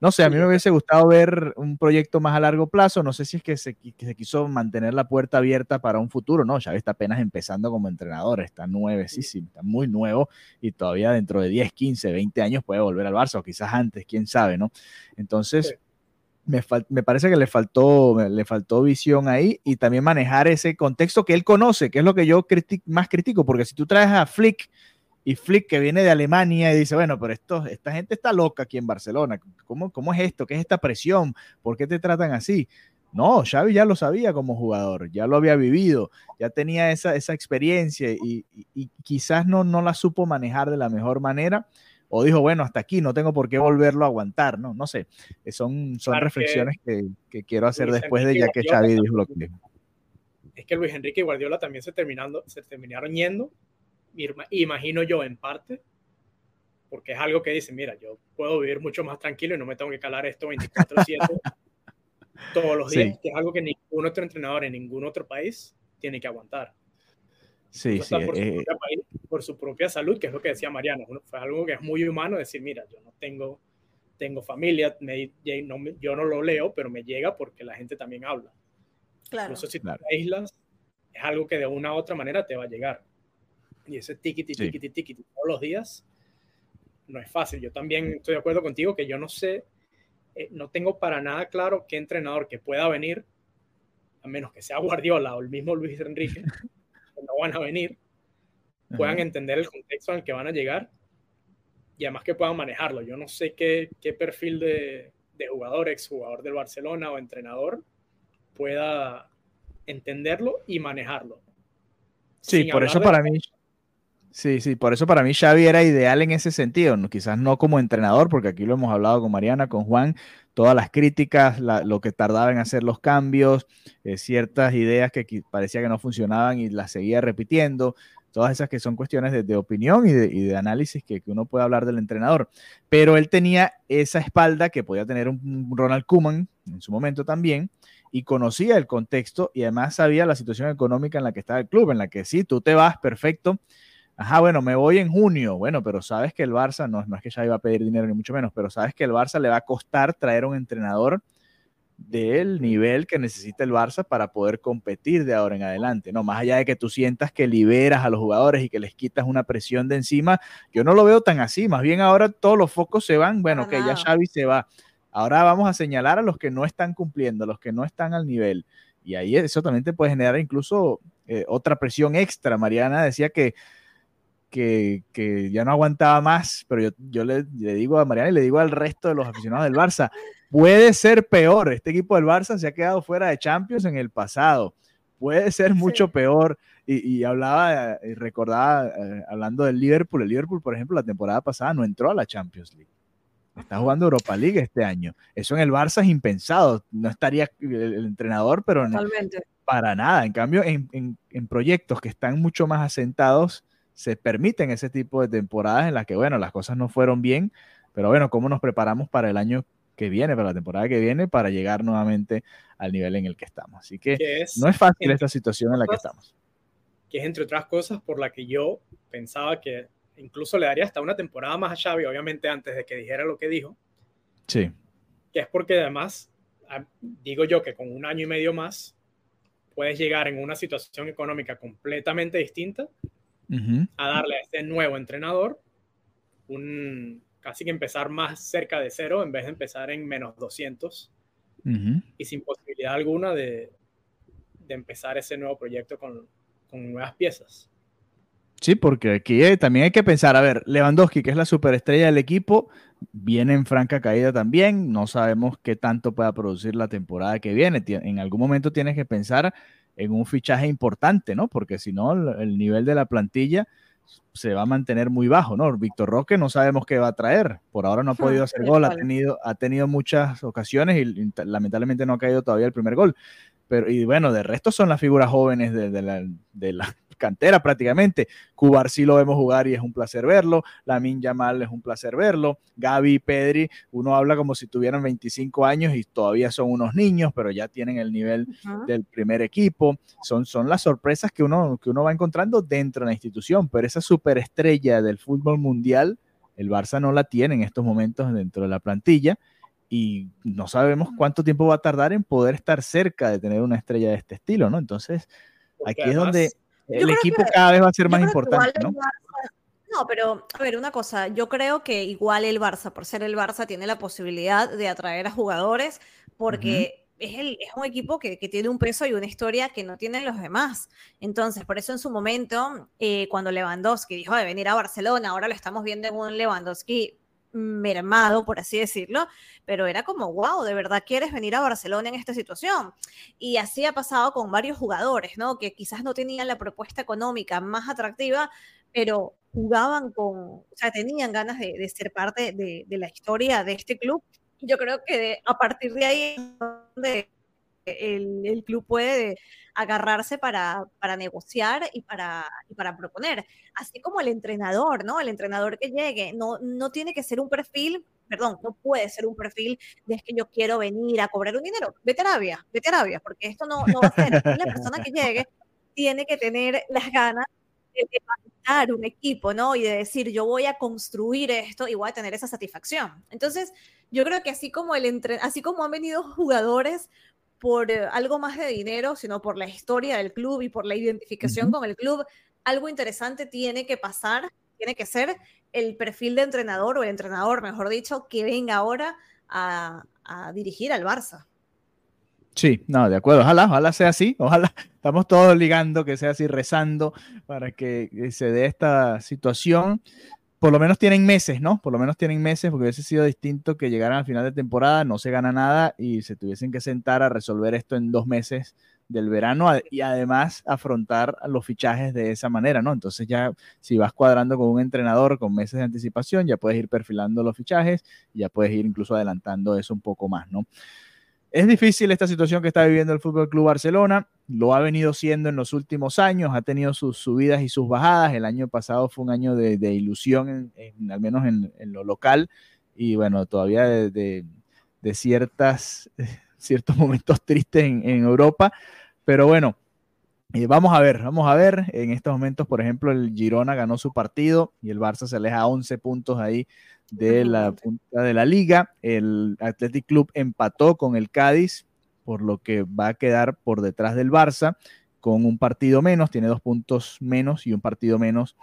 no sé, a mí me hubiese gustado ver un proyecto más a largo plazo. No sé si es que se, quiso mantener la puerta abierta para un futuro. No, Xavi está apenas empezando como entrenador. Está nuevecísimo, está muy nuevo y todavía dentro de 10, 15, 20 años puede volver al Barça o quizás antes, quién sabe, ¿no? Entonces, me, me, parece que le faltó, le faltó visión ahí y también manejar ese contexto que él conoce, que es lo que yo más critico, porque si tú traes a Flick y Flick que viene de Alemania y dice, bueno, pero esto, esta gente está loca aquí en Barcelona, ¿Cómo, ¿cómo es esto? ¿Qué es esta presión? ¿Por qué te tratan así? No, Xavi ya lo sabía como jugador, ya lo había vivido, ya tenía esa, esa experiencia y, quizás no, no la supo manejar de la mejor manera o dijo, bueno, hasta aquí, no tengo por qué volverlo a aguantar, ¿no? No sé, son, son reflexiones que, que, quiero hacer después de ya que Xavi dijo lo que dijo. Es que Luis Enrique y Guardiola también se, terminando, se terminaron yendo imagino yo en parte, porque es algo que dice, mira, yo puedo vivir mucho más tranquilo y no me tengo que calar esto 24/7 todos los días, que es algo que ningún otro entrenador en ningún otro país tiene que aguantar. Sí, sí. Por, su eh, por, su propia salud, que es lo que decía Mariano. Fue algo que es muy humano decir, mira, yo no tengo, tengo familia, yo no lo leo, pero me llega porque la gente también habla. Claro. Incluso si te aíslas, es algo que de una u otra manera te va a llegar. Y ese tiquiti, tiquiti, tiquiti todos los días no es fácil. Yo también estoy de acuerdo contigo que yo no sé, eh, no tengo para nada claro qué entrenador que pueda venir, a menos que sea Guardiola o el mismo Luis Enrique, que no van a venir, puedan entender el contexto al que van a llegar y además que puedan manejarlo. Yo no sé qué, qué perfil de, de jugador, exjugador del Barcelona o entrenador pueda entenderlo y manejarlo. Sí, por eso para mí Sí, sí, por eso para mí Xavi era ideal en ese sentido, quizás no como entrenador, porque aquí lo hemos hablado con Mariana, con Juan, todas las críticas, lo que tardaba en hacer los cambios, eh, ciertas ideas que parecía que no funcionaban y las seguía repitiendo, todas esas que son cuestiones de, opinión y de, análisis que, uno puede hablar del entrenador. Pero él tenía esa espalda que podía tener un, Ronald Koeman en su momento también, y conocía el contexto y además sabía la situación económica en la que estaba el club, en la que sí, tú te vas perfecto Ajá, bueno, me voy en junio. Bueno, pero sabes que el Barça, no, no es que ya iba a pedir dinero ni mucho menos, pero sabes que el Barça le va a costar traer un entrenador del nivel que necesita el Barça para poder competir de ahora en adelante, ¿no? Más allá de que tú sientas que liberas a los jugadores y que les quitas una presión de encima, yo no lo veo tan así, más bien ahora todos los focos se van, bueno, que ya Xavi se va, ahora vamos a señalar a los que no están cumpliendo, a los que no están al nivel, y ahí eso también te puede generar incluso eh, otra presión extra. Mariana decía que que, ya no aguantaba más, pero yo, yo le, digo a Mariana y le digo al resto de los aficionados del Barça, puede ser peor. Este equipo del Barça se ha quedado fuera de Champions en el pasado. Puede ser mucho peor. Y, hablaba y recordaba, eh, hablando del Liverpool, el Liverpool, por ejemplo, la temporada pasada no entró a la Champions League. Está jugando Europa League este año. Eso en el Barça es impensado. No estaría el, entrenador, pero para nada. En cambio, en, en proyectos que están mucho más asentados, se permiten ese tipo de temporadas en las que, bueno, las cosas no fueron bien, pero bueno, ¿cómo nos preparamos para el año que viene, para la temporada que viene, para llegar nuevamente al nivel en el que estamos? Así que, no es fácil esta situación en la que estamos. Que es entre otras cosas por la que yo pensaba que incluso le daría hasta una temporada más a Xavi, obviamente antes de que dijera lo que dijo. Sí. Que es porque además, ah, digo yo que con un año y medio más puedes llegar en una situación económica completamente distinta a darle a este nuevo entrenador un casi que empezar más cerca de cero en vez de empezar en menos 200 y sin posibilidad alguna de, de, empezar ese nuevo proyecto con, con nuevas piezas. Sí, porque aquí también hay que pensar, a ver, Lewandowski, que es la superestrella del equipo, viene en franca caída también, no sabemos qué tanto pueda producir la temporada que viene, en algún momento tienes que pensar en un fichaje importante, ¿no? Porque si no, el nivel de la plantilla se va a mantener muy bajo, ¿no? Víctor Roque no sabemos qué va a traer. Por ahora no ha podido hacer gol, ha tenido, ha tenido muchas ocasiones y lamentablemente no ha caído todavía el primer gol. Pero, y bueno, de resto son las figuras jóvenes de, la, de la, cantera prácticamente. Cubar sí lo vemos jugar y es un placer verlo. Lamin Yamal es un placer verlo. Gaby y Pedri, uno habla como si tuvieran 25 años y todavía son unos niños, pero ya tienen el nivel del primer equipo. Son, son las sorpresas que uno, que uno va encontrando dentro de la institución, pero esa superestrella del fútbol mundial, el Barça no la tiene en estos momentos dentro de la plantilla y no sabemos cuánto tiempo va a tardar en poder estar cerca de tener una estrella de este estilo, ¿no? Entonces, aquí es donde el equipo cada vez va a ser más importante, ¿no? no, pero a ver, una cosa, yo creo que igual el Barça, por ser el Barça, tiene la posibilidad de atraer a jugadores porque es, el, es, un equipo que, que, tiene un peso y una historia que no tienen los demás. Entonces, por eso en su momento, eh, cuando Lewandowski dijo de venir a Barcelona, ahora lo estamos viendo en un Lewandowski mermado, por así decirlo, pero era como, wow, ¿de verdad quieres venir a Barcelona en esta situación? Y así ha pasado con varios jugadores, ¿no? Que quizás no tenían la propuesta económica más atractiva, pero jugaban con, o sea, tenían ganas de, ser parte de, la historia de este club. Yo creo que a partir de ahí, de, el, el club puede agarrarse para, para negociar y para, y para proponer. Así como el entrenador, ¿no? El entrenador que llegue no, no tiene que ser un perfil, perdón, no puede ser un perfil de es que yo quiero venir a cobrar un dinero. Vete a Arabia, vete a Arabia, porque esto no, no va a ser. la persona que llegue tiene que tener las ganas de levantar un equipo, ¿no? Y de decir, yo voy a construir esto y voy a tener esa satisfacción. Entonces, yo creo que así como, el entre, así como han venido jugadores por eh, algo más de dinero, sino por la historia del club y por la identificación con el club, algo interesante tiene que pasar, tiene que ser el perfil de entrenador o el entrenador, mejor dicho, que venga ahora a, dirigir al Barça. Sí, no, de acuerdo. Ojalá, ojalá sea así. Ojalá estamos todos ligando que sea así, rezando para que se dé esta situación por lo menos tienen meses, ¿no? Por lo menos tienen meses, porque hubiese sido distinto que llegaran al final de temporada, no se gana nada y se tuviesen que sentar a resolver esto en dos meses del verano y además afrontar los fichajes de esa manera, ¿no? Entonces ya si vas cuadrando con un entrenador con meses de anticipación, ya puedes ir perfilando los fichajes ya puedes ir incluso adelantando eso un poco más, ¿no? Es difícil esta situación que está viviendo el Fútbol Club Barcelona, lo ha venido siendo en los últimos años, ha tenido sus subidas y sus bajadas. El año pasado fue un año de, ilusión, al menos en, lo local, y bueno, todavía de, ciertas, ciertos momentos tristes en, Europa, pero bueno. Eh, vamos a ver, vamos a ver. En estos momentos, por ejemplo, el Girona ganó su partido y el Barça se aleja a 11 puntos ahí de la punta de la liga. El Athletic Club empató con el Cádiz, por lo que va a quedar por detrás del Barça con un partido menos, tiene dos puntos menos y un partido menos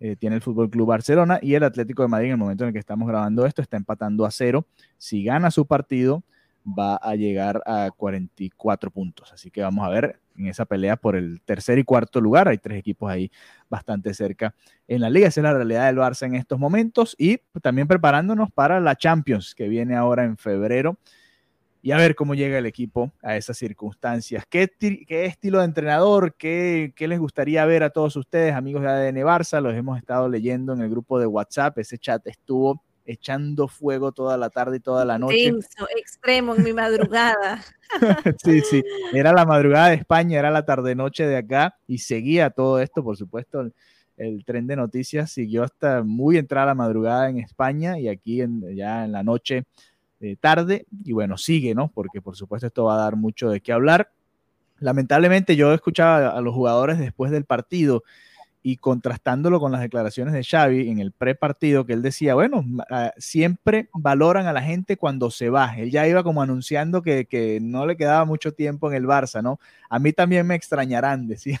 eh, tiene el Fútbol Club Barcelona y el Atlético de Madrid en el momento en el que estamos grabando esto está empatando a cero. Si gana su partido, va a llegar a 44 puntos. Así que vamos a ver en esa pelea por el tercer y cuarto lugar. Hay tres equipos ahí bastante cerca en la liga. Esa es la realidad del Barça en estos momentos y también preparándonos para la Champions que viene ahora en febrero. Y a ver cómo llega el equipo a esas circunstancias. ¿Qué, estilo de entrenador? ¿Qué, ¿Qué, les gustaría ver a todos ustedes, amigos de ADN Barça? Los hemos estado leyendo en el grupo de WhatsApp. Ese chat estuvo echando fuego toda la tarde y toda la noche. extremo en mi madrugada. sí, sí, era la madrugada de España, era la tarde-noche de acá y seguía todo esto, por supuesto, el, tren de noticias siguió hasta muy entrada la madrugada en España y aquí en, ya en la noche eh, tarde y bueno, sigue, ¿no? Porque por supuesto esto va a dar mucho de qué hablar. Lamentablemente yo escuchaba a los jugadores después del partido y contrastándolo con las declaraciones de Xavi en el pre-partido, que él decía, bueno, ah, siempre valoran a la gente cuando se va. Él ya iba como anunciando que, que no le quedaba mucho tiempo en el Barça, ¿no? A mí también me extrañarán, decía.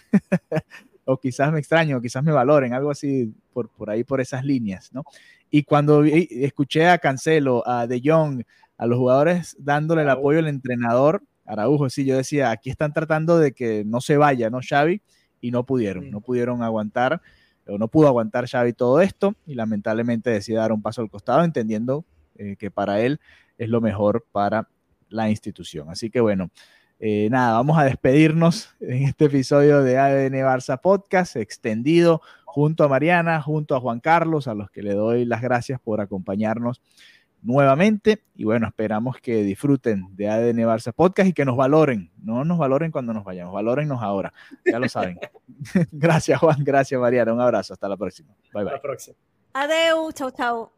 o quizás me extraño, o quizás me valoren, algo así por, por ahí, por esas líneas, ¿no? Y cuando escuché a Cancelo, a De Jong, a los jugadores dándole el apoyo al entrenador, Araujo, sí, yo decía, aquí están tratando de que no se vaya, ¿no, Xavi? Y no pudieron, no pudieron aguantar, o no pudo aguantar Xavi todo esto y lamentablemente decide dar un paso al costado entendiendo eh, que para él es lo mejor para la institución. Así que bueno, Eh, nada, vamos a despedirnos en este episodio de ADN Barça Podcast, extendido junto a Mariana, junto a Juan Carlos, a los que le doy las gracias por acompañarnos nuevamente. Y bueno, esperamos que disfruten de ADN Barça Podcast y que nos valoren. No nos valoren cuando nos vayamos, valórennos ahora. Ya lo saben. gracias, Juan. Gracias, Mariana. Un abrazo. Hasta la próxima. Bye, bye. Hasta la próxima. Adeu, chau, chau.